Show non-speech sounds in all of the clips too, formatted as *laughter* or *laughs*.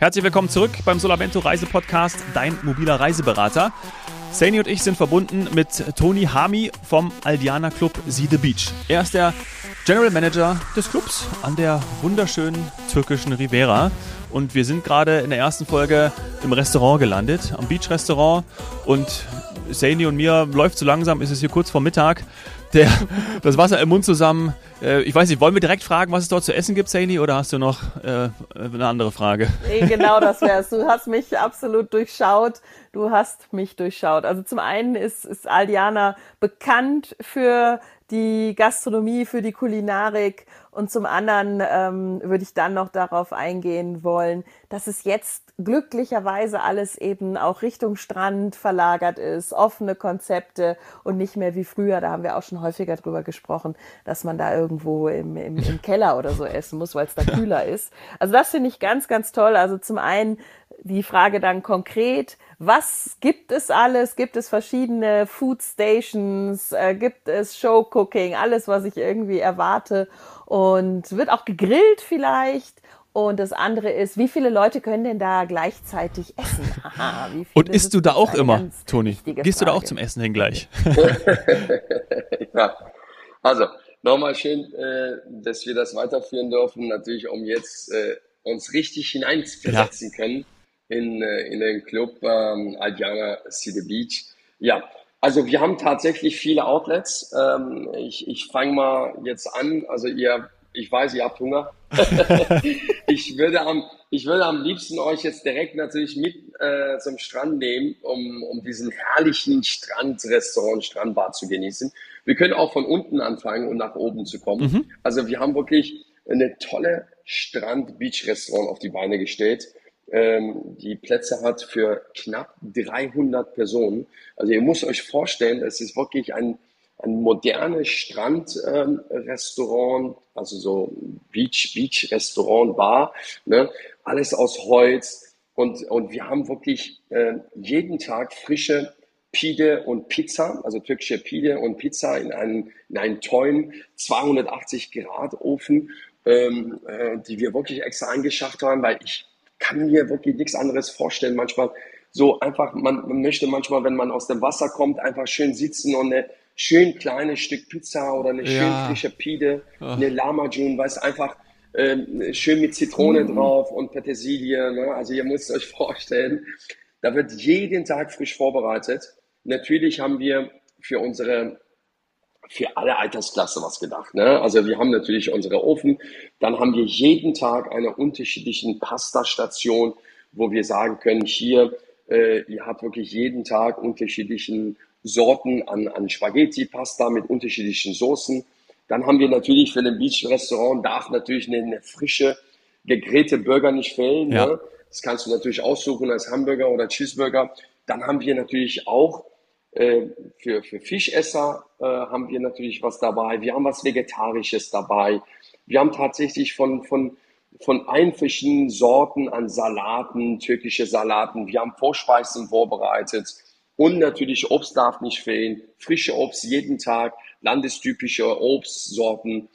Herzlich willkommen zurück beim Solamento Reisepodcast, dein mobiler Reiseberater. Saini und ich sind verbunden mit Toni Hami vom Aldiana Club See the Beach. Er ist der General Manager des Clubs an der wunderschönen türkischen Rivera. Und wir sind gerade in der ersten Folge im Restaurant gelandet, am Beach Restaurant. Und Saini und mir läuft so langsam, ist es hier kurz vor Mittag der, das Wasser im Mund zusammen. Äh, ich weiß nicht, wollen wir direkt fragen, was es dort zu essen gibt, Saini, oder hast du noch äh, eine andere Frage? Nee, genau das wär's. Du hast mich absolut durchschaut. Du hast mich durchschaut. Also zum einen ist, ist Aldiana bekannt für die Gastronomie, für die Kulinarik und zum anderen ähm, würde ich dann noch darauf eingehen wollen, dass es jetzt glücklicherweise alles eben auch Richtung Strand verlagert ist, offene Konzepte und nicht mehr wie früher, da haben wir auch schon häufiger drüber gesprochen, dass man da irgendwo im, im, im *laughs* Keller oder so essen muss, weil es da kühler ist. Also das finde ich ganz, ganz toll. Also zum einen die Frage dann konkret, was gibt es alles? Gibt es verschiedene Food Stations? Äh, gibt es Show Cooking? Alles, was ich irgendwie erwarte. Und wird auch gegrillt vielleicht. Und das andere ist, wie viele Leute können denn da gleichzeitig essen? Aha, Und isst du da auch immer, Toni? Gehst Frage. du da auch zum Essen hin gleich? *laughs* ja, also nochmal schön, äh, dass wir das weiterführen dürfen. Natürlich, um jetzt äh, uns richtig hineinversetzen ja. können in, äh, in den Club ähm, Adjana City Beach. Ja, also wir haben tatsächlich viele Outlets. Ähm, ich ich fange mal jetzt an. Also ihr, ich weiß, ihr habt Hunger. *laughs* ich würde am ich würde am liebsten euch jetzt direkt natürlich mit äh, zum Strand nehmen, um, um diesen herrlichen Strandrestaurant, Strandbad zu genießen. Wir können auch von unten anfangen und nach oben zu kommen. Mhm. Also wir haben wirklich eine tolle Strand-Beach-Restaurant auf die Beine gestellt ähm, die Plätze hat für knapp 300 Personen. Also ihr müsst euch vorstellen, es ist wirklich ein, ein modernes Strandrestaurant, ähm, also so Beach, Beach Restaurant, Bar, ne? alles aus Holz. Und, und wir haben wirklich äh, jeden Tag frische Pide und Pizza, also türkische Pide und Pizza in einen, in einen tollen 280 Grad Ofen, ähm, äh, die wir wirklich extra eingeschafft haben, weil ich kann mir wirklich nichts anderes vorstellen. Manchmal so einfach, man, man möchte manchmal, wenn man aus dem Wasser kommt, einfach schön sitzen und eine schön kleine Stück Pizza oder eine ja. schön frische Pide, oh. eine Lama June, weiß einfach ähm, schön mit Zitrone mm. drauf und Petersilie. Ne? Also ihr müsst euch *laughs* vorstellen, da wird jeden Tag frisch vorbereitet. Natürlich haben wir für unsere für alle Altersklasse was gedacht. Ne? Also wir haben natürlich unsere Ofen, dann haben wir jeden Tag eine unterschiedliche Pasta-Station, wo wir sagen können, hier, äh, ihr habt wirklich jeden Tag unterschiedlichen Sorten an, an Spaghetti-Pasta mit unterschiedlichen Soßen. Dann haben wir natürlich für ein Beach-Restaurant, darf natürlich eine, eine, frische, gegrillte Burger nicht fehlen. Ja. Ne? Das kannst du natürlich aussuchen als Hamburger oder Cheeseburger. Dann haben wir natürlich auch für, für Fischesser äh, haben wir natürlich was dabei. Wir haben was Vegetarisches dabei. Wir haben tatsächlich von, von, von allen Sorten an Salaten, türkische Salaten. Wir haben Vorspeisen vorbereitet. Und natürlich Obst darf nicht fehlen. Frische Obst jeden Tag, landestypische Obstsorten.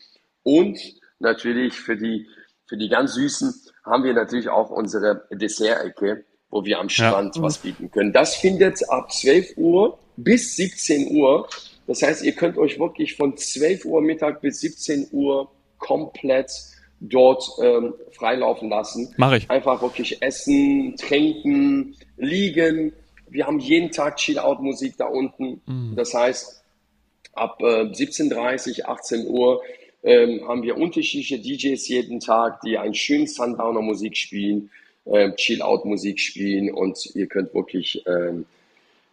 Und natürlich für die, für die ganz Süßen haben wir natürlich auch unsere Dessert-Ecke, wo wir am Strand ja. was bieten können. Das findet ab 12 Uhr bis 17 Uhr. Das heißt, ihr könnt euch wirklich von 12 Uhr Mittag bis 17 Uhr komplett dort ähm, freilaufen lassen. Mache ich. Einfach wirklich essen, trinken, liegen. Wir haben jeden Tag Chill-Out-Musik da unten. Mhm. Das heißt, ab äh, 17.30 18 Uhr ähm, haben wir unterschiedliche DJs jeden Tag, die einen schönen Sundowner-Musik spielen, äh, Chill-Out-Musik spielen und ihr könnt wirklich ähm,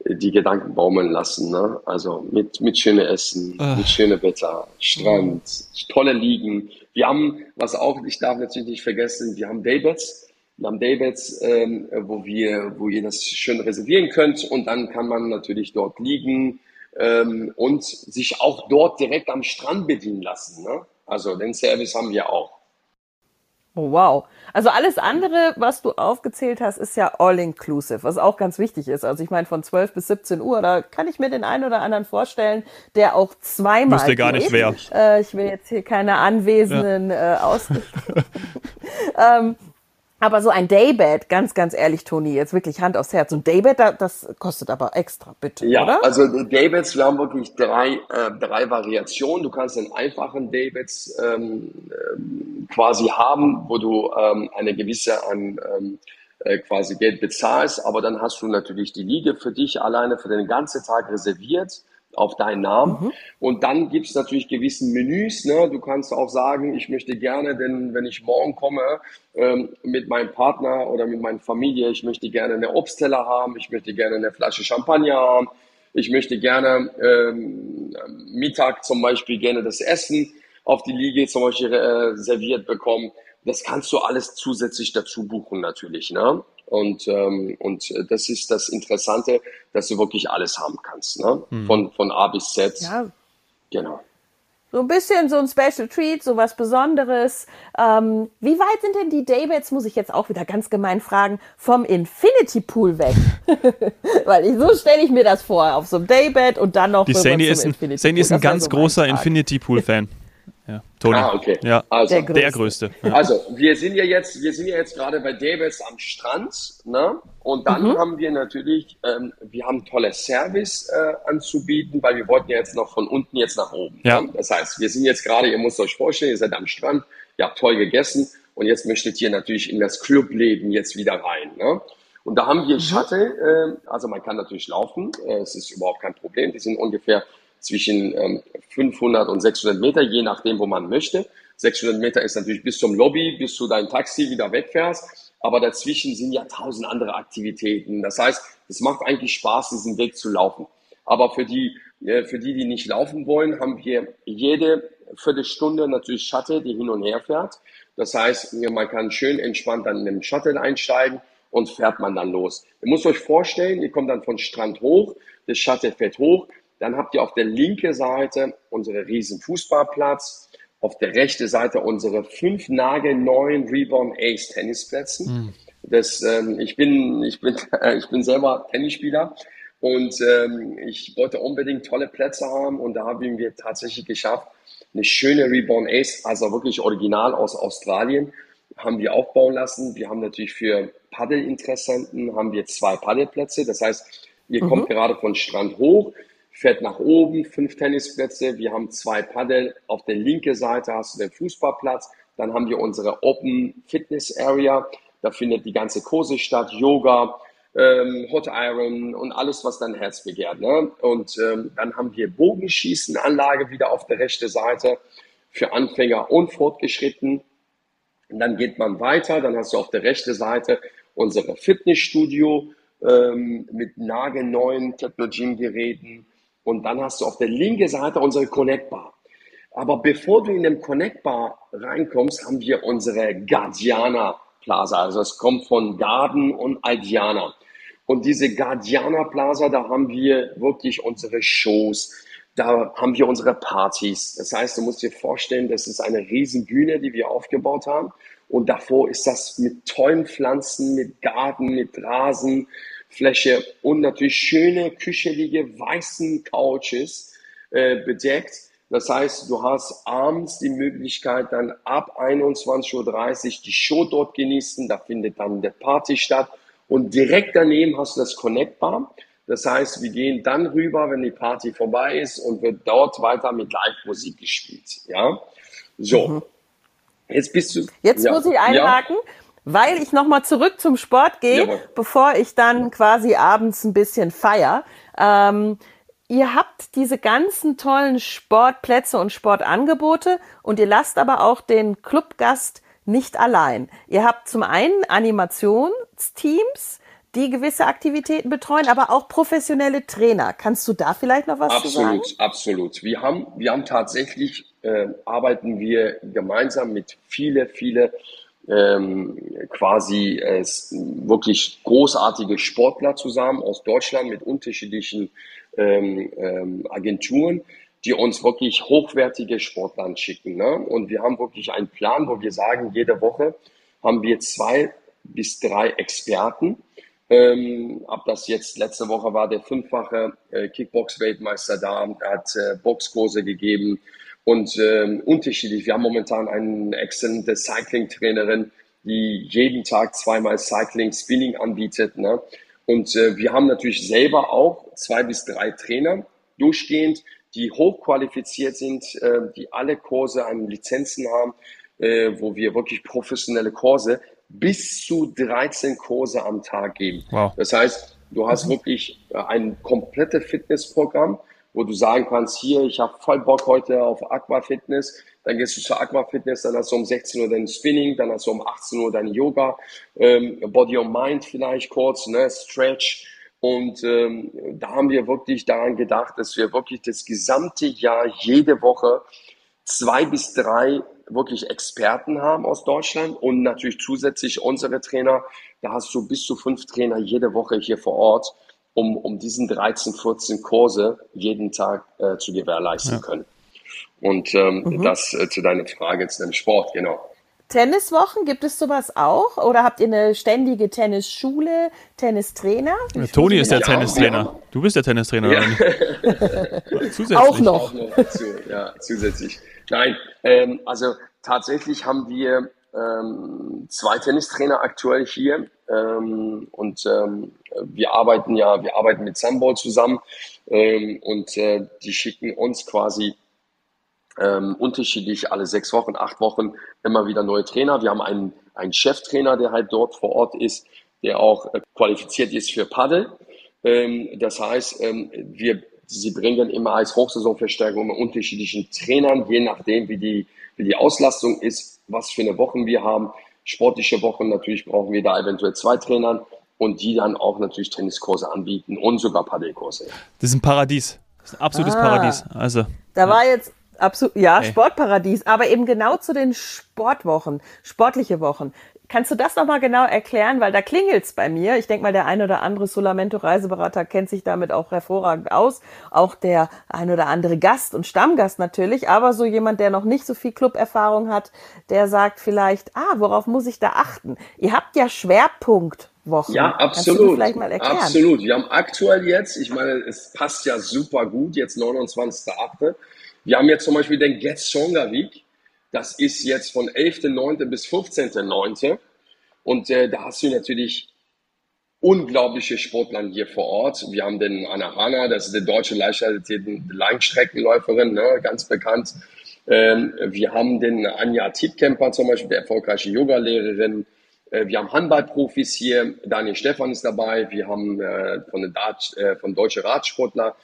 die Gedanken baumeln lassen. Ne? Also mit, mit schönem Essen, Ach. mit schönem Wetter, Strand, mhm. tolle Liegen. Wir haben, was auch, ich darf natürlich nicht vergessen, wir haben Daybeds. Wir haben Daybeds, ähm, wo wir, wo ihr das schön reservieren könnt und dann kann man natürlich dort liegen ähm, und sich auch dort direkt am Strand bedienen lassen. Ne? Also den Service haben wir auch. Oh, wow. Also alles andere, was du aufgezählt hast, ist ja all-inclusive, was auch ganz wichtig ist. Also ich meine, von 12 bis 17 Uhr, da kann ich mir den einen oder anderen vorstellen, der auch zweimal Wüsste gar nicht wer. Äh, ich will jetzt hier keine Anwesenden ja. äh, aus. *laughs* *laughs* ähm, Aber so ein Daybed, ganz, ganz ehrlich, Toni, jetzt wirklich Hand aufs Herz. Und Daybed, das kostet aber extra, bitte, ja, oder? also Daybeds, wir haben wirklich drei, äh, drei Variationen. Du kannst den einfachen Daybeds ähm, ähm, quasi haben, wo du ähm, eine gewisse an ähm, äh, quasi Geld bezahlst, aber dann hast du natürlich die Liege für dich alleine für den ganzen Tag reserviert auf deinen Namen. Mhm. Und dann gibt es natürlich gewissen Menüs. Ne? Du kannst auch sagen, ich möchte gerne, denn wenn ich morgen komme ähm, mit meinem Partner oder mit meiner Familie, ich möchte gerne eine Obstteller haben, ich möchte gerne eine Flasche Champagner haben, ich möchte gerne ähm, Mittag zum Beispiel gerne das Essen auf die Liege zum Beispiel äh, serviert bekommen. Das kannst du alles zusätzlich dazu buchen natürlich. Ne? Und, ähm, und das ist das Interessante, dass du wirklich alles haben kannst, ne? Mhm. Von, von A bis Z. Ja. Genau. So ein bisschen so ein Special Treat, so was Besonderes. Ähm, wie weit sind denn die Daybeds, muss ich jetzt auch wieder ganz gemein fragen, vom Infinity Pool weg? *laughs* Weil ich, so stelle ich mir das vor, auf so einem Daybed und dann noch die Sandy ist ein, Sandy ist ein ganz so großer Infinity Pool Fan. Ja, *laughs* Toni. Ah, okay. Ja, also, der größte. Der größte ja. Also, wir sind ja jetzt, wir sind ja jetzt gerade bei Davids am Strand, ne? Und dann mhm. haben wir natürlich, ähm, wir haben tolle Service äh, anzubieten, weil wir wollten ja jetzt noch von unten jetzt nach oben. Ja. Ne? Das heißt, wir sind jetzt gerade, ihr müsst euch vorstellen, ihr seid am Strand, ihr habt toll gegessen und jetzt möchtet ihr natürlich in das Clubleben jetzt wieder rein. Ne? Und da haben wir mhm. Shuttle, äh, also man kann natürlich laufen, äh, es ist überhaupt kein Problem. Die sind ungefähr zwischen ähm, 500 und 600 Meter, je nachdem, wo man möchte. 600 Meter ist natürlich bis zum Lobby, bis du dein Taxi wieder wegfährst. Aber dazwischen sind ja tausend andere Aktivitäten. Das heißt, es macht eigentlich Spaß, diesen Weg zu laufen. Aber für die, äh, für die, die nicht laufen wollen, haben wir jede Viertelstunde natürlich Shuttle, die hin und her fährt. Das heißt, man kann schön entspannt dann in den Shuttle einsteigen und fährt man dann los. Ihr müsst euch vorstellen, ihr kommt dann von Strand hoch, das Shuttle fährt hoch, dann habt ihr auf der linken Seite unsere riesen Fußballplatz, auf der rechten Seite unsere fünf nagelneuen Reborn Ace Tennisplätze. Mhm. Das, ähm, ich bin, ich bin, äh, *laughs* ich bin selber Tennisspieler und ähm, ich wollte unbedingt tolle Plätze haben und da haben wir tatsächlich geschafft, eine schöne Reborn Ace, also wirklich original aus Australien, haben wir aufbauen lassen. Wir haben natürlich für Paddelinteressenten haben wir zwei Paddelplätze. Das heißt, ihr mhm. kommt gerade von Strand hoch, fährt nach oben, fünf Tennisplätze. Wir haben zwei Paddel. Auf der linken Seite hast du den Fußballplatz. Dann haben wir unsere Open Fitness Area. Da findet die ganze Kurse statt, Yoga, ähm, Hot Iron und alles, was dein Herz begehrt. Ne? Und ähm, dann haben wir Bogenschießenanlage wieder auf der rechten Seite für Anfänger und Fortgeschritten. Und dann geht man weiter. Dann hast du auf der rechten Seite unsere Fitnessstudio ähm, mit nagelneuen Techno-Gym-Geräten und dann hast du auf der linken Seite unsere Connect Bar. Aber bevor du in den Connect Bar reinkommst, haben wir unsere Guardiana Plaza. Also es kommt von Garden und Aldiana. Und diese Guardiana Plaza, da haben wir wirklich unsere Shows, da haben wir unsere Partys. Das heißt, du musst dir vorstellen, das ist eine riesen Bühne, die wir aufgebaut haben. Und davor ist das mit tollen Pflanzen, mit Garten, mit Rasen, Fläche und natürlich schöne, küchelige, weißen Couches äh, bedeckt. Das heißt, du hast abends die Möglichkeit, dann ab 21.30 Uhr die Show dort genießen. Da findet dann der Party statt. Und direkt daneben hast du das Connect Bar. Das heißt, wir gehen dann rüber, wenn die Party vorbei ist und wird dort weiter mit Live-Musik gespielt. Ja, so. Mhm. Jetzt bist du. Jetzt ja, muss ich einhaken. Ja weil ich nochmal zurück zum Sport gehe, ja. bevor ich dann quasi abends ein bisschen feier. Ähm, ihr habt diese ganzen tollen Sportplätze und Sportangebote und ihr lasst aber auch den Clubgast nicht allein. Ihr habt zum einen Animationsteams, die gewisse Aktivitäten betreuen, aber auch professionelle Trainer. Kannst du da vielleicht noch was absolut, sagen? Absolut, absolut. Wir haben, wir haben tatsächlich, äh, arbeiten wir gemeinsam mit viele, viele ähm, quasi äh, wirklich großartige Sportler zusammen aus Deutschland mit unterschiedlichen ähm, ähm, Agenturen, die uns wirklich hochwertige Sportler schicken. Ne? Und wir haben wirklich einen Plan, wo wir sagen, jede Woche haben wir zwei bis drei Experten. Ähm, ab das jetzt letzte Woche war der fünffache äh, Kickbox-Weltmeister da, hat äh, Boxkurse gegeben, und ähm, unterschiedlich. Wir haben momentan eine exzellente Cycling-Trainerin, die jeden Tag zweimal Cycling, Spinning anbietet. Ne? Und äh, wir haben natürlich selber auch zwei bis drei Trainer durchgehend, die hochqualifiziert sind, äh, die alle Kurse an Lizenzen haben, äh, wo wir wirklich professionelle Kurse bis zu 13 Kurse am Tag geben. Wow. Das heißt, du hast wirklich äh, ein komplettes Fitnessprogramm, wo du sagen kannst, hier, ich habe voll Bock heute auf Aquafitness, dann gehst du zur Aquafitness, dann hast du um 16 Uhr dein Spinning, dann hast du um 18 Uhr dein Yoga, ähm, Body on Mind vielleicht kurz, ne, Stretch. Und ähm, da haben wir wirklich daran gedacht, dass wir wirklich das gesamte Jahr jede Woche zwei bis drei wirklich Experten haben aus Deutschland und natürlich zusätzlich unsere Trainer. Da hast du bis zu fünf Trainer jede Woche hier vor Ort, um, um diesen 13, 14 Kurse jeden Tag äh, zu gewährleisten ja. können. Und ähm, mhm. das äh, zu deiner Frage, zu deinem Sport, genau. Tenniswochen, gibt es sowas auch? Oder habt ihr eine ständige Tennisschule, Tennistrainer? Ja, Toni ist der ja, Tennistrainer. Du bist der Tennistrainer. Ja. *laughs* zusätzlich. Auch noch. Auch noch dazu, ja, zusätzlich. Nein, ähm, also tatsächlich haben wir ähm, zwei Tennistrainer aktuell hier ähm, und ähm, wir arbeiten ja, wir arbeiten mit Sunball zusammen ähm, und äh, die schicken uns quasi ähm, unterschiedlich alle sechs Wochen, acht Wochen immer wieder neue Trainer. Wir haben einen, einen Cheftrainer, der halt dort vor Ort ist, der auch äh, qualifiziert ist für Paddel. Ähm, das heißt, wir Sie bringen immer als Hochsaisonverstärkung unterschiedlichen Trainern, je nachdem, wie die, wie die Auslastung ist, was für eine Wochen wir haben. Sportliche Wochen natürlich brauchen wir da eventuell zwei Trainern und die dann auch natürlich Tenniskurse anbieten und sogar Paddelkurse. Das ist ein Paradies. Das ist ein absolutes ah, Paradies. Also, da ja. war jetzt absolut, ja, hey. Sportparadies, aber eben genau zu den Sportwochen, sportliche Wochen. Kannst du das nochmal genau erklären? Weil da klingelt's bei mir. Ich denke mal, der ein oder andere Solamento-Reiseberater kennt sich damit auch hervorragend aus. Auch der ein oder andere Gast und Stammgast natürlich. Aber so jemand, der noch nicht so viel Club-Erfahrung hat, der sagt vielleicht, ah, worauf muss ich da achten? Ihr habt ja Schwerpunktwochen. Ja, absolut. vielleicht mal erklären? Absolut. Wir haben aktuell jetzt, ich meine, es passt ja super gut, jetzt 29.8. Wir haben jetzt zum Beispiel den Get Stronger Week. Das ist jetzt von 11.9. bis 15.9. Und äh, da hast du natürlich unglaubliche Sportler hier vor Ort. Wir haben den Anahana, das ist die deutsche Langstreckenläuferin, ne, ganz bekannt. Ähm, wir haben den Anja Tietkemper zum Beispiel, der erfolgreiche Yogalehrerin. Äh, wir haben Handballprofis hier, Daniel Stefan ist dabei. Wir haben äh, von, den Dart, äh, von deutsche Radsportler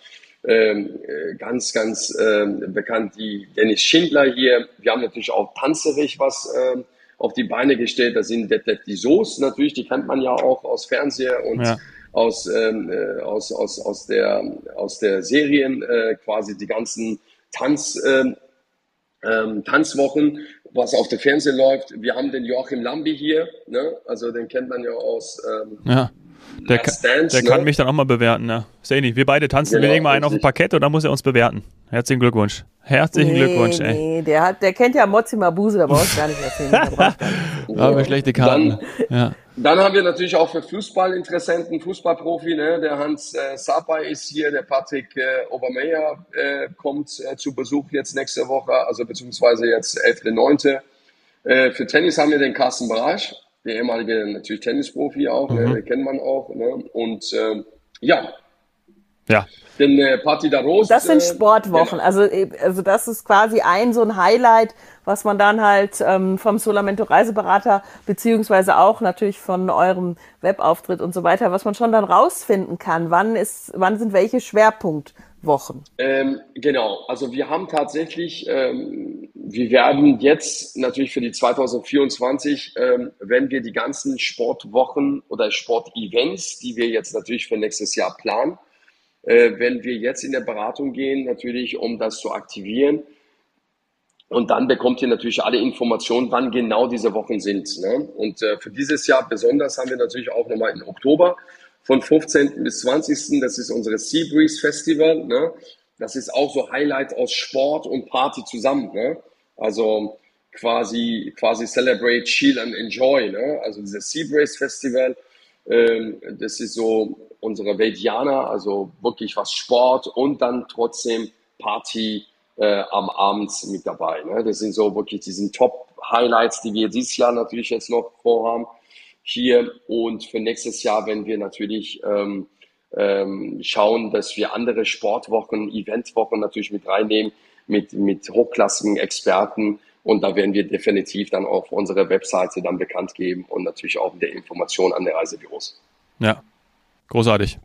ähm, äh, ganz, ganz ähm, bekannt die Dennis Schindler hier. Wir haben natürlich auch Panzerich was ähm, auf die Beine gestellt. Das sind Detlef die Soos natürlich, die kennt man ja auch aus Fernseher und ja. aus, ähm, äh, aus, aus, aus, der, aus der Serien äh, quasi die ganzen Tanz, ähm, ähm, Tanzwochen, was auf der Fernsehen läuft. Wir haben den Joachim Lambi hier, ne? also den kennt man ja aus ähm, ja. Der, Dance, der ne? kann mich dann auch mal bewerten, ja. Sani, wir beide tanzen, genau, wir legen mal einen auf ein Parkett und dann muss er uns bewerten. Herzlichen Glückwunsch. Herzlichen nee, Glückwunsch, ey. Nee, der, hat, der kennt ja Mozzi Mabuse, da brauchst du gar nicht erzählen. Da haben wir schlechte Karten. Dann, ja. dann haben wir natürlich auch für Fußballinteressenten, Fußballprofi, ne? der Hans äh, Sapa ist hier, der Patrick äh, Obermeier äh, kommt äh, zu Besuch jetzt nächste Woche, also beziehungsweise jetzt 11.9. Äh, für Tennis haben wir den Carsten Brasch, der ehemalige natürlich Tennisprofi auch, mhm. den kennt man auch. Ne? Und äh, ja. Ja. Den äh, Party da Rose. Das sind äh, Sportwochen. Genau. Also, äh, also das ist quasi ein so ein Highlight, was man dann halt ähm, vom Solamento Reiseberater beziehungsweise auch natürlich von eurem Webauftritt und so weiter, was man schon dann rausfinden kann. Wann ist, wann sind welche Schwerpunktwochen? Ähm, genau. Also wir haben tatsächlich ähm, wir werden jetzt natürlich für die 2024, ähm, wenn wir die ganzen Sportwochen oder Sportevents, die wir jetzt natürlich für nächstes Jahr planen, äh, wenn wir jetzt in der Beratung gehen, natürlich, um das zu aktivieren. Und dann bekommt ihr natürlich alle Informationen, wann genau diese Wochen sind. Ne? Und äh, für dieses Jahr besonders haben wir natürlich auch nochmal im Oktober von 15. bis 20. Das ist unsere Sea Breeze Festival. Ne? Das ist auch so Highlight aus Sport und Party zusammen. Ne? Also quasi, quasi Celebrate, Chill and Enjoy. Ne? Also dieses Seabrace Festival, ähm, das ist so unsere Vediana, also wirklich was Sport und dann trotzdem Party äh, am Abend mit dabei. Ne? Das sind so wirklich diese Top-Highlights, die wir dieses Jahr natürlich jetzt noch vorhaben hier und für nächstes Jahr, wenn wir natürlich ähm, ähm, schauen, dass wir andere Sportwochen, Eventwochen natürlich mit reinnehmen, mit, mit hochklassigen Experten. Und da werden wir definitiv dann auf unserer Webseite dann bekannt geben und natürlich auch der Information an der Reisebüros. Ja, großartig.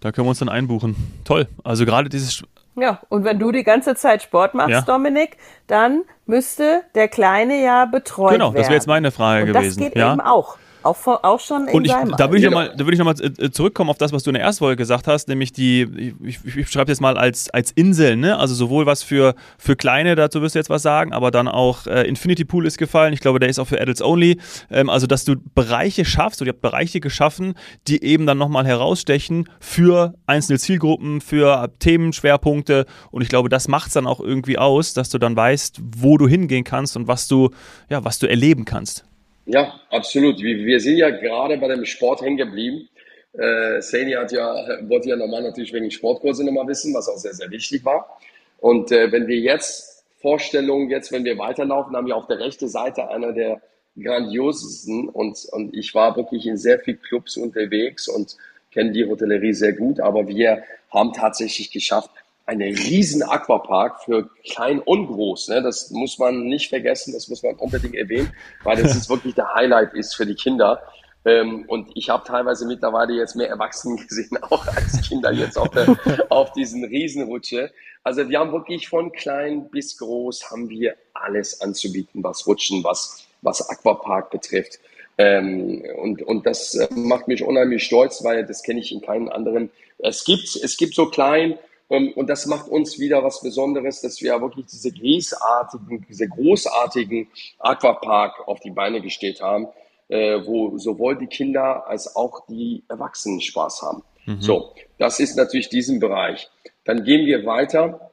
Da können wir uns dann einbuchen. Toll. Also gerade dieses. Ja, und wenn du die ganze Zeit Sport machst, ja. Dominik, dann müsste der Kleine ja betreut genau, werden. Genau, das wäre jetzt meine Frage und gewesen. Das geht ja. eben auch. Auch, auch schon in Und ich, seinem da würde ich nochmal, da ich nochmal äh, zurückkommen auf das, was du in der ersten Folge gesagt hast, nämlich die, ich, ich, ich schreibe jetzt mal als, als Inseln, ne? Also sowohl was für, für kleine, dazu wirst du jetzt was sagen, aber dann auch äh, Infinity Pool ist gefallen. Ich glaube, der ist auch für Adults Only. Ähm, also, dass du Bereiche schaffst, oder ihr habt Bereiche geschaffen, die eben dann nochmal herausstechen für einzelne Zielgruppen, für Themenschwerpunkte. Und ich glaube, das macht es dann auch irgendwie aus, dass du dann weißt, wo du hingehen kannst und was du, ja, was du erleben kannst. Ja, absolut. Wir, sind ja gerade bei dem Sport hängen geblieben. Äh, Sani hat ja, wollte ja normal natürlich wegen Sportkurse nochmal wissen, was auch sehr, sehr wichtig war. Und äh, wenn wir jetzt Vorstellungen, jetzt, wenn wir weiterlaufen, haben wir auf der rechten Seite einer der grandiosesten und, und ich war wirklich in sehr vielen Clubs unterwegs und kenne die Hotellerie sehr gut, aber wir haben tatsächlich geschafft, einen riesen Aquapark für klein und groß. Ne? Das muss man nicht vergessen, das muss man unbedingt erwähnen, weil das *laughs* ist wirklich der Highlight ist für die Kinder. Ähm, und ich habe teilweise mittlerweile jetzt mehr Erwachsene *laughs* gesehen, auch als Kinder jetzt auf, der, *laughs* auf diesen Riesenrutsche. Also wir haben wirklich von klein bis groß haben wir alles anzubieten, was Rutschen, was, was Aquapark betrifft. Ähm, und, und das äh, macht mich unheimlich stolz, weil das kenne ich in keinem anderen. Es gibt, es gibt so klein, und das macht uns wieder was Besonderes, dass wir wirklich diese großartigen, diese großartigen Aquapark auf die Beine gestellt haben, äh, wo sowohl die Kinder als auch die Erwachsenen Spaß haben. Mhm. So, das ist natürlich diesen Bereich. Dann gehen wir weiter.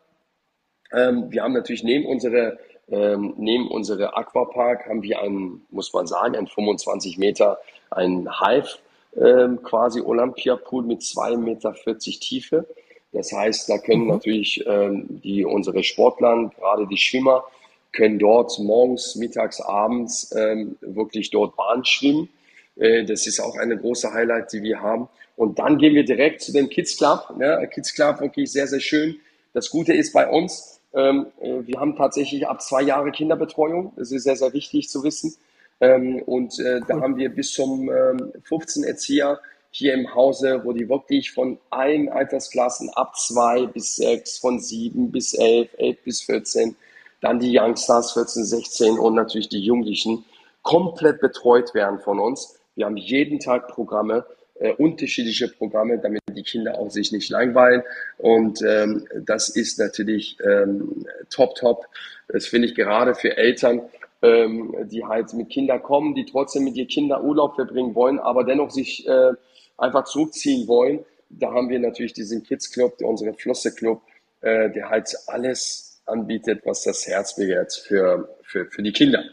Ähm, wir haben natürlich neben unsere ähm, neben unsere Aquapark haben wir einen, muss man sagen, einen 25 Meter, einen Hive ähm, quasi Olympiapool mit 2,40 Meter Tiefe. Das heißt, da können mhm. natürlich ähm, die, unsere Sportler, gerade die Schwimmer, können dort morgens, mittags, abends ähm, wirklich dort Bahn schwimmen. Äh, das ist auch eine große Highlight, die wir haben. Und dann gehen wir direkt zu dem Kids Club. Ne? Kids Club wirklich sehr, sehr schön. Das Gute ist bei uns, ähm, äh, wir haben tatsächlich ab zwei Jahre Kinderbetreuung. Das ist sehr, sehr wichtig zu wissen. Ähm, und äh, da haben wir bis zum ähm, 15 Erzieher hier im Hause, wo die wirklich von allen Altersklassen ab zwei bis sechs, von sieben bis elf, elf bis 14, dann die Youngstars 14, 16 und natürlich die Jugendlichen komplett betreut werden von uns. Wir haben jeden Tag Programme, äh, unterschiedliche Programme, damit die Kinder auch sich nicht langweilen. Und ähm, das ist natürlich ähm, top, top. Das finde ich gerade für Eltern, ähm, die halt mit Kindern kommen, die trotzdem mit ihren Kindern Urlaub verbringen wollen, aber dennoch sich äh, einfach zurückziehen wollen. Da haben wir natürlich diesen Kids Club, unsere Flosse Club, äh, der halt alles anbietet, was das Herz begehrt für, für, für die Kinder.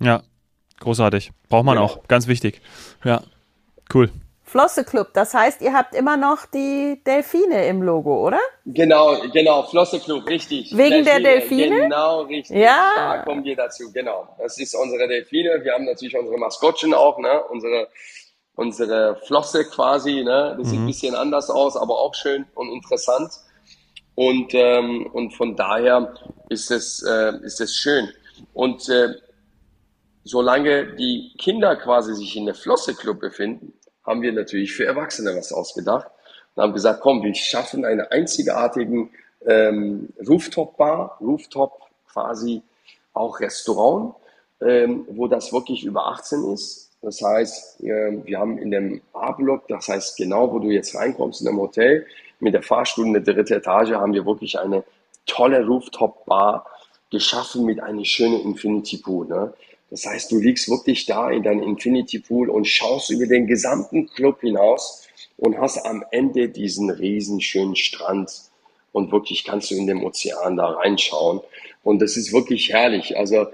Ja, großartig. Braucht man ja. auch. Ganz wichtig. Ja, cool. Flosse Club, das heißt, ihr habt immer noch die Delfine im Logo, oder? Genau, genau, Flosse Club, richtig. Wegen Delfine, der Delfine? Genau, richtig. Ja. Da kommen wir dazu, genau. Das ist unsere Delfine. Wir haben natürlich unsere Maskottchen auch, ne? Unsere unsere Flosse quasi. Ne? Das mhm. sieht ein bisschen anders aus, aber auch schön und interessant. Und, ähm, und von daher ist es, äh, ist es schön. Und äh, solange die Kinder quasi sich in der Flosse-Club befinden, haben wir natürlich für Erwachsene was ausgedacht und haben gesagt, komm, wir schaffen einen einzigartigen ähm, Rooftop-Bar, Rooftop quasi auch Restaurant, ähm, wo das wirklich über 18 ist das heißt, wir haben in dem A-Block, das heißt genau, wo du jetzt reinkommst in dem Hotel, mit der der dritten Etage haben wir wirklich eine tolle Rooftop-Bar geschaffen mit einem schönen Infinity Pool. Ne? Das heißt, du liegst wirklich da in deinem Infinity Pool und schaust über den gesamten Club hinaus und hast am Ende diesen riesen schönen Strand und wirklich kannst du in den Ozean da reinschauen. Und das ist wirklich herrlich. Also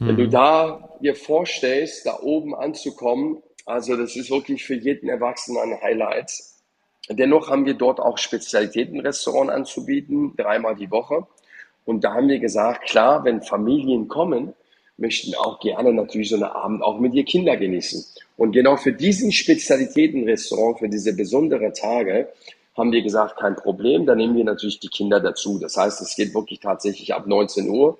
wenn du mhm. da dir vorstellst, da oben anzukommen, also das ist wirklich für jeden Erwachsenen ein Highlight. Dennoch haben wir dort auch Spezialitätenrestaurant anzubieten, dreimal die Woche. Und da haben wir gesagt, klar, wenn Familien kommen, möchten auch gerne natürlich so einen Abend auch mit ihr Kinder genießen. Und genau für diesen Spezialitätenrestaurant, für diese besonderen Tage, haben wir gesagt, kein Problem, da nehmen wir natürlich die Kinder dazu. Das heißt, es geht wirklich tatsächlich ab 19 Uhr,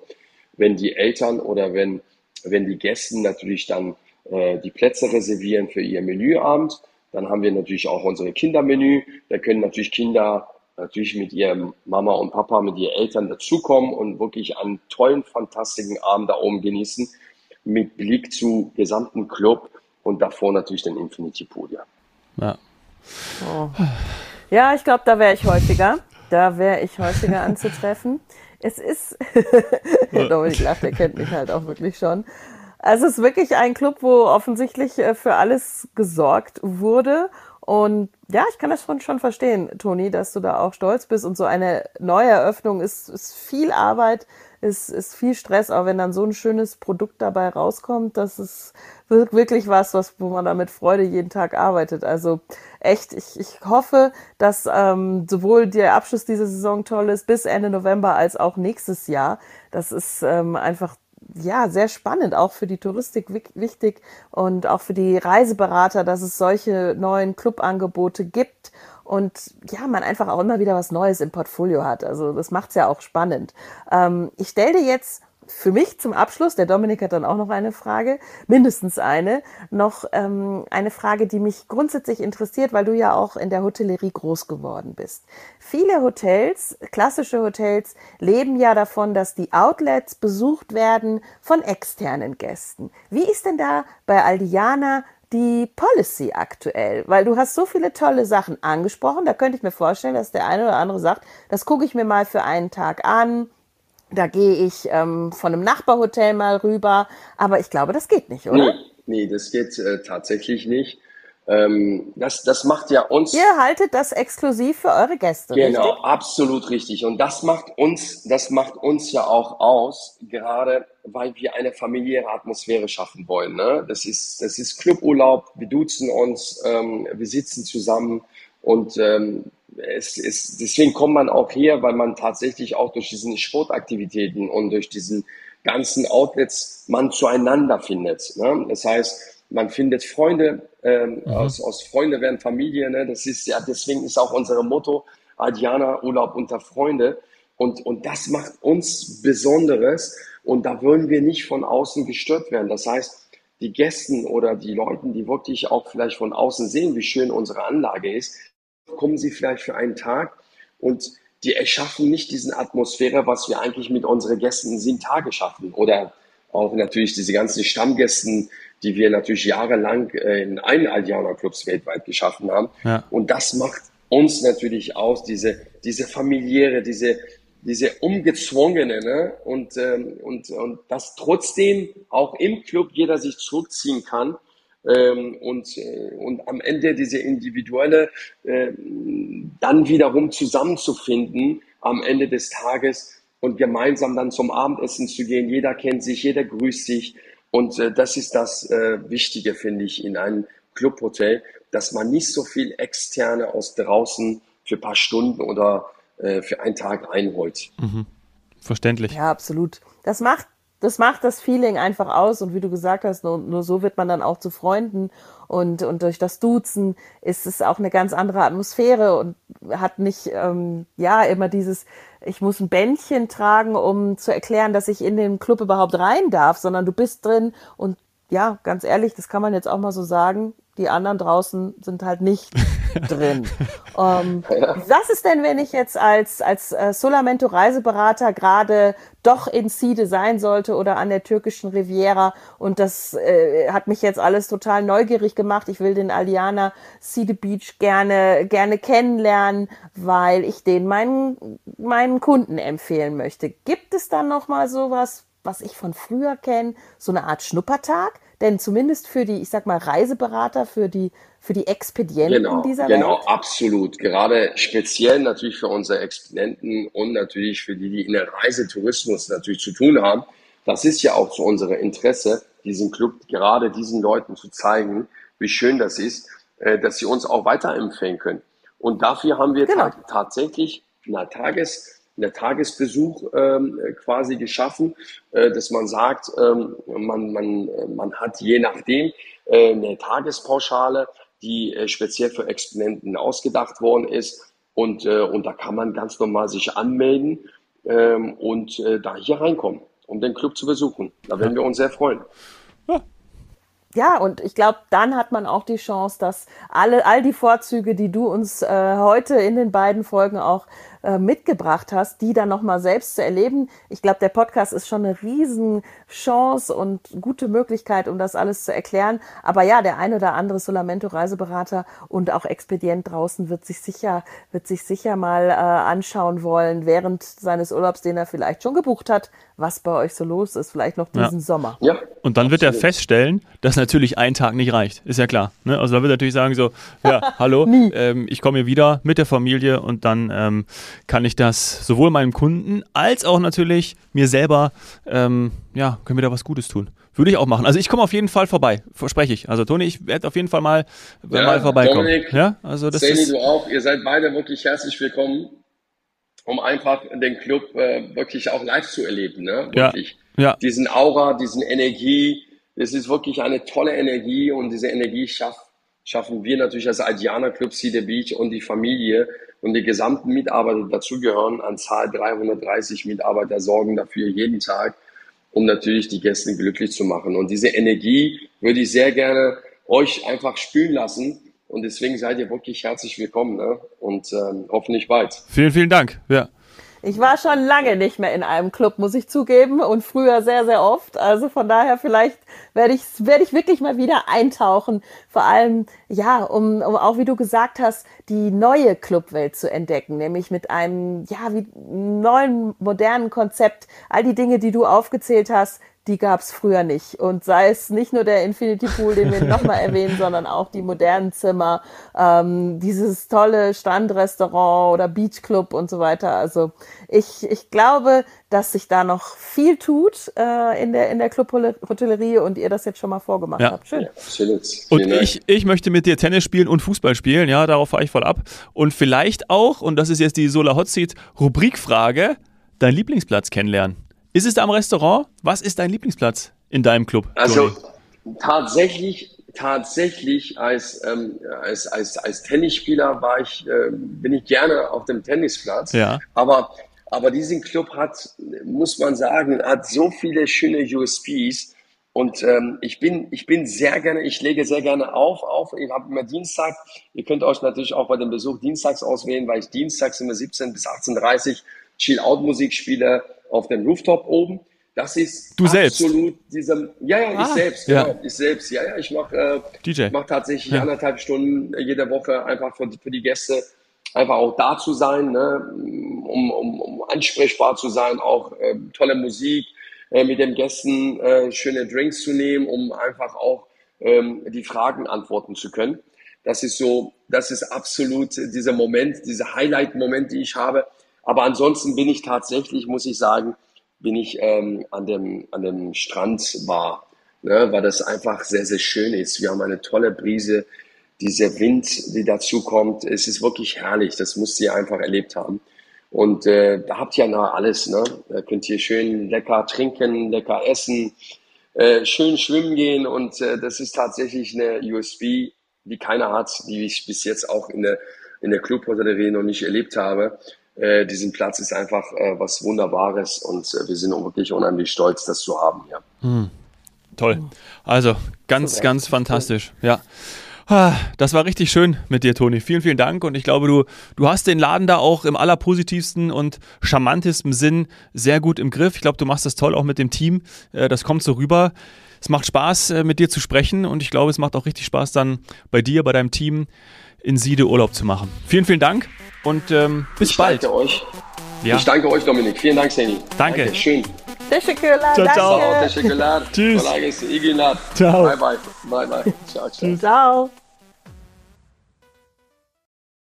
wenn die Eltern oder wenn, wenn die Gästen natürlich dann äh, die Plätze reservieren für ihr Menüabend. Dann haben wir natürlich auch unsere Kindermenü. Da können natürlich Kinder natürlich mit ihrem Mama und Papa, mit ihren Eltern dazukommen und wirklich einen tollen, fantastischen Abend da oben genießen mit Blick zu gesamten Club und davor natürlich den Infinity Pool. Ja, ja. Oh. ja ich glaube, da wäre ich häufiger. Da wäre ich häufiger anzutreffen. Es ist, *laughs* Dominik lacht, der kennt mich halt auch wirklich schon. Also es ist wirklich ein Club, wo offensichtlich äh, für alles gesorgt wurde. Und ja, ich kann das schon, schon verstehen, Toni, dass du da auch stolz bist. Und so eine Neueröffnung ist, ist viel Arbeit, ist, ist viel Stress. Aber wenn dann so ein schönes Produkt dabei rauskommt, das ist wirklich was, was wo man da mit Freude jeden Tag arbeitet. Also echt, ich, ich hoffe, dass ähm, sowohl der Abschluss dieser Saison toll ist bis Ende November als auch nächstes Jahr. Das ist ähm, einfach ja, sehr spannend, auch für die Touristik wichtig und auch für die Reiseberater, dass es solche neuen Clubangebote gibt und ja, man einfach auch immer wieder was Neues im Portfolio hat. Also das macht's ja auch spannend. Ähm, ich stelle dir jetzt für mich zum Abschluss, der Dominik hat dann auch noch eine Frage, mindestens eine, noch ähm, eine Frage, die mich grundsätzlich interessiert, weil du ja auch in der Hotellerie groß geworden bist. Viele Hotels, klassische Hotels, leben ja davon, dass die Outlets besucht werden von externen Gästen. Wie ist denn da bei Aldiana die Policy aktuell? Weil du hast so viele tolle Sachen angesprochen, da könnte ich mir vorstellen, dass der eine oder andere sagt, das gucke ich mir mal für einen Tag an da gehe ich ähm, von einem Nachbarhotel mal rüber, aber ich glaube, das geht nicht, oder? Nee, nee das geht äh, tatsächlich nicht. Ähm, das, das macht ja uns. Ihr haltet das exklusiv für eure Gäste. Genau, richtig? absolut richtig. Und das macht uns, das macht uns ja auch aus, gerade weil wir eine familiäre Atmosphäre schaffen wollen. Ne? Das ist, das ist Cluburlaub. Wir duzen uns, ähm, wir sitzen zusammen und ähm, es ist, deswegen kommt man auch her, weil man tatsächlich auch durch diesen Sportaktivitäten und durch diesen ganzen Outlets man zueinander findet. Ne? Das heißt, man findet Freunde, ähm, mhm. aus, aus Freunde werden Familie. Ne? Das ist ja, deswegen ist auch unser Motto Adriana Urlaub unter Freunde. Und, und das macht uns Besonderes. Und da wollen wir nicht von außen gestört werden. Das heißt, die Gästen oder die Leuten, die wirklich auch vielleicht von außen sehen, wie schön unsere Anlage ist, kommen sie vielleicht für einen Tag und die erschaffen nicht diesen Atmosphäre, was wir eigentlich mit unseren Gästen in sieben Tage schaffen. Oder auch natürlich diese ganzen Stammgästen, die wir natürlich jahrelang äh, in allen Aldiana Clubs weltweit geschaffen haben. Ja. Und das macht uns natürlich aus, diese, diese familiäre, diese, diese umgezwungene, ne? und, ähm, und, und dass trotzdem auch im Club jeder sich zurückziehen kann ähm, und, äh, und am Ende diese individuelle äh, dann wiederum zusammenzufinden am Ende des Tages und gemeinsam dann zum Abendessen zu gehen. Jeder kennt sich, jeder grüßt sich und äh, das ist das äh, Wichtige, finde ich, in einem Clubhotel, dass man nicht so viel externe aus draußen für paar Stunden oder äh, für einen Tag einholt. Mhm. Verständlich. Ja, absolut. Das macht das macht das Feeling einfach aus und wie du gesagt hast, nur, nur so wird man dann auch zu Freunden und, und durch das Duzen ist es auch eine ganz andere Atmosphäre und hat nicht, ähm, ja, immer dieses, ich muss ein Bändchen tragen, um zu erklären, dass ich in den Club überhaupt rein darf, sondern du bist drin und ja, ganz ehrlich, das kann man jetzt auch mal so sagen, die anderen draußen sind halt nicht *laughs* drin. Ähm, ja. Was ist denn, wenn ich jetzt als, als äh, Solamento Reiseberater gerade doch in Side sein sollte oder an der türkischen Riviera und das äh, hat mich jetzt alles total neugierig gemacht. Ich will den Aliana Side Beach gerne, gerne kennenlernen, weil ich den meinen, meinen Kunden empfehlen möchte. Gibt es dann noch mal sowas, was ich von früher kenne, so eine Art Schnuppertag? Denn zumindest für die, ich sag mal, Reiseberater, für die, für die Expedienten genau, dieser genau, Welt? Genau, absolut. Gerade speziell natürlich für unsere Expedienten und natürlich für die, die in der Reisetourismus natürlich zu tun haben. Das ist ja auch zu unserem Interesse, diesen Club gerade diesen Leuten zu zeigen, wie schön das ist, äh, dass sie uns auch weiterempfehlen können. Und dafür haben wir genau. tatsächlich na, Tages, eine Tagesbesuch ähm, quasi geschaffen, äh, dass man sagt, ähm, man, man, man hat je nachdem äh, eine Tagespauschale, die äh, speziell für Exponenten ausgedacht worden ist. Und, äh, und da kann man ganz normal sich anmelden ähm, und äh, da hier reinkommen, um den Club zu besuchen. Da werden wir uns sehr freuen. Ja, ja, und ich glaube, dann hat man auch die Chance, dass alle, all die Vorzüge, die du uns äh, heute in den beiden Folgen auch äh, mitgebracht hast, die dann nochmal selbst zu erleben. Ich glaube, der Podcast ist schon eine Riesenchance und gute Möglichkeit, um das alles zu erklären. Aber ja, der ein oder andere Solamento-Reiseberater und auch Expedient draußen wird sich sicher, wird sich sicher mal äh, anschauen wollen, während seines Urlaubs, den er vielleicht schon gebucht hat, was bei euch so los ist, vielleicht noch diesen ja. Sommer. Ja, und dann wird er feststellen, dass natürlich ein Tag nicht reicht. Ist ja klar. Ne? Also da wird er natürlich sagen so, ja, *laughs* hallo, ähm, ich komme hier wieder mit der Familie und dann ähm, kann ich das sowohl meinem Kunden als auch natürlich mir selber, ähm, ja, können wir da was Gutes tun. Würde ich auch machen. Also ich komme auf jeden Fall vorbei, verspreche ich. Also Toni, ich werde auf jeden Fall mal, ja, mal vorbeikommen. Dominik, ja, also das Sani, ist du auch. Ihr seid beide wirklich herzlich willkommen, um einfach den Club äh, wirklich auch live zu erleben. Ne? Wirklich. Ja, ja. Diesen Aura, diesen Energie. Es ist wirklich eine tolle Energie und diese Energie schafft schaffen wir natürlich als Aldiana Club Cedar Beach und die Familie und die gesamten Mitarbeiter dazugehören, an Zahl 330 Mitarbeiter sorgen dafür jeden Tag, um natürlich die Gäste glücklich zu machen. Und diese Energie würde ich sehr gerne euch einfach spülen lassen. Und deswegen seid ihr wirklich herzlich willkommen ne? und ähm, hoffentlich bald. Vielen, vielen Dank. Ja. Ich war schon lange nicht mehr in einem Club, muss ich zugeben, und früher sehr, sehr oft. Also von daher vielleicht werde ich, werde ich wirklich mal wieder eintauchen. Vor allem, ja, um, um auch, wie du gesagt hast, die neue Clubwelt zu entdecken, nämlich mit einem, ja, wie neuen, modernen Konzept. All die Dinge, die du aufgezählt hast, die gab es früher nicht. Und sei es nicht nur der Infinity Pool, den wir nochmal *laughs* erwähnen, sondern auch die modernen Zimmer, ähm, dieses tolle Strandrestaurant oder Beachclub und so weiter. Also ich, ich glaube, dass sich da noch viel tut äh, in der, in der Club-Hotellerie und ihr das jetzt schon mal vorgemacht ja. habt. Schön. Ja, und ich, ich möchte mit dir Tennis spielen und Fußball spielen. Ja, darauf fahre ich voll ab. Und vielleicht auch, und das ist jetzt die Solar Hot Seat Rubrikfrage, deinen Lieblingsplatz kennenlernen. Ist es da am Restaurant? Was ist dein Lieblingsplatz in deinem Club? Also Johnny? tatsächlich, tatsächlich als, ähm, als, als, als Tennisspieler war ich, äh, bin ich gerne auf dem Tennisplatz. Ja. Aber, aber diesen Club hat, muss man sagen, hat so viele schöne USPs. Und ähm, ich bin ich bin sehr gerne, ich lege sehr gerne auf. auf. Ich habe immer Dienstag. Ihr könnt euch natürlich auch bei dem Besuch dienstags auswählen, weil ich dienstags immer 17 bis 18:30 Chill-Out-Musik spiele auf dem Rooftop oben. Das ist du selbst. absolut diesem, ja, ja, ah, ich selbst, ja. genau, ich selbst, ja, ja, ich mache äh, mach tatsächlich ja. anderthalb Stunden jede Woche einfach für, für die Gäste einfach auch da zu sein, ne, um, um, um ansprechbar zu sein, auch äh, tolle Musik äh, mit den Gästen, äh, schöne Drinks zu nehmen, um einfach auch ähm, die Fragen antworten zu können. Das ist so, das ist absolut dieser Moment, dieser Highlight-Moment, die ich habe. Aber ansonsten bin ich tatsächlich, muss ich sagen, bin ich ähm, an, dem, an dem Strand war, ne, weil das einfach sehr, sehr schön ist. Wir haben eine tolle Brise, dieser Wind, die dazu kommt, es ist wirklich herrlich. Das musst ihr einfach erlebt haben. Und äh, da habt ihr ja alles. Ne? Da könnt ihr schön lecker trinken, lecker essen, äh, schön schwimmen gehen. Und äh, das ist tatsächlich eine USB, die keiner hat, die ich bis jetzt auch in der, in der Clubhotellerie noch nicht erlebt habe äh, diesen Platz ist einfach äh, was Wunderbares und äh, wir sind wirklich unheimlich stolz, das zu haben. Ja. Hm. Toll. Also ganz, so ganz fantastisch. Ja. Ah, das war richtig schön mit dir, Toni. Vielen, vielen Dank. Und ich glaube, du, du hast den Laden da auch im allerpositivsten und charmantesten Sinn sehr gut im Griff. Ich glaube, du machst das toll auch mit dem Team. Äh, das kommt so rüber. Es macht Spaß, äh, mit dir zu sprechen. Und ich glaube, es macht auch richtig Spaß, dann bei dir, bei deinem Team in Siede Urlaub zu machen. Vielen, vielen Dank und ähm, bis ich bald. Danke euch. Ja. Ich danke euch, Dominik. Vielen Dank, Sani. Danke. danke. Schön. Teşekkürler. Ciao, ciao. Teşekkürler. Tschüss. Ciao. Bye, bye. Bye, bye. Ciao, ciao. Ciao.